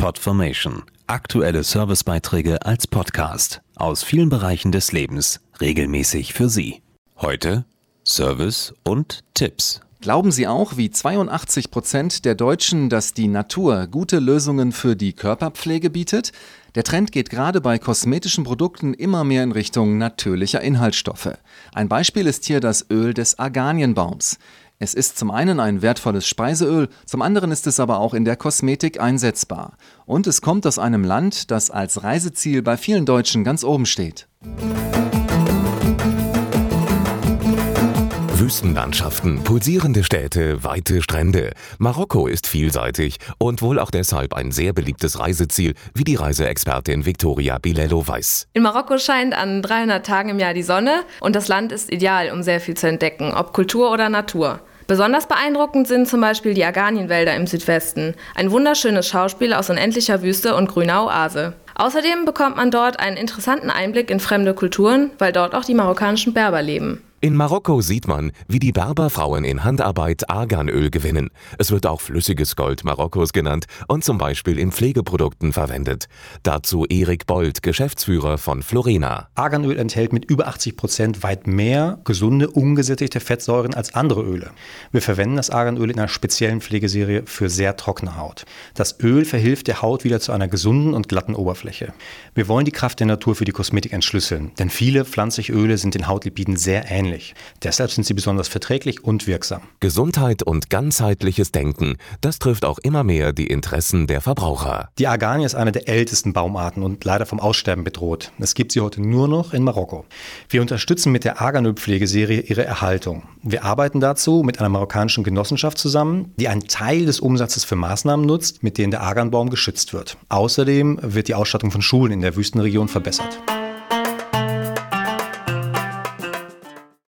Podformation. Aktuelle Servicebeiträge als Podcast aus vielen Bereichen des Lebens regelmäßig für Sie. Heute Service und Tipps. Glauben Sie auch, wie 82 Prozent der Deutschen, dass die Natur gute Lösungen für die Körperpflege bietet? Der Trend geht gerade bei kosmetischen Produkten immer mehr in Richtung natürlicher Inhaltsstoffe. Ein Beispiel ist hier das Öl des Arganienbaums. Es ist zum einen ein wertvolles Speiseöl, zum anderen ist es aber auch in der Kosmetik einsetzbar. Und es kommt aus einem Land, das als Reiseziel bei vielen Deutschen ganz oben steht. Wüstenlandschaften, pulsierende Städte, weite Strände. Marokko ist vielseitig und wohl auch deshalb ein sehr beliebtes Reiseziel, wie die Reiseexpertin Victoria Bilello weiß. In Marokko scheint an 300 Tagen im Jahr die Sonne und das Land ist ideal, um sehr viel zu entdecken, ob Kultur oder Natur. Besonders beeindruckend sind zum Beispiel die Arganienwälder im Südwesten, ein wunderschönes Schauspiel aus unendlicher Wüste und grüner Oase. Außerdem bekommt man dort einen interessanten Einblick in fremde Kulturen, weil dort auch die marokkanischen Berber leben. In Marokko sieht man, wie die Berberfrauen in Handarbeit Arganöl gewinnen. Es wird auch flüssiges Gold Marokkos genannt und zum Beispiel in Pflegeprodukten verwendet. Dazu Erik Bold, Geschäftsführer von Florena. Arganöl enthält mit über 80 Prozent weit mehr gesunde, ungesättigte Fettsäuren als andere Öle. Wir verwenden das Arganöl in einer speziellen Pflegeserie für sehr trockene Haut. Das Öl verhilft der Haut wieder zu einer gesunden und glatten Oberfläche. Wir wollen die Kraft der Natur für die Kosmetik entschlüsseln, denn viele pflanzliche Öle sind den Hautlipiden sehr ähnlich ähnlich. Deshalb sind sie besonders verträglich und wirksam. Gesundheit und ganzheitliches Denken, das trifft auch immer mehr die Interessen der Verbraucher. Die Arganie ist eine der ältesten Baumarten und leider vom Aussterben bedroht. Es gibt sie heute nur noch in Marokko. Wir unterstützen mit der Arganöl-Pflegeserie ihre Erhaltung. Wir arbeiten dazu mit einer marokkanischen Genossenschaft zusammen, die einen Teil des Umsatzes für Maßnahmen nutzt, mit denen der Arganbaum geschützt wird. Außerdem wird die Ausstattung von Schulen in der Wüstenregion verbessert.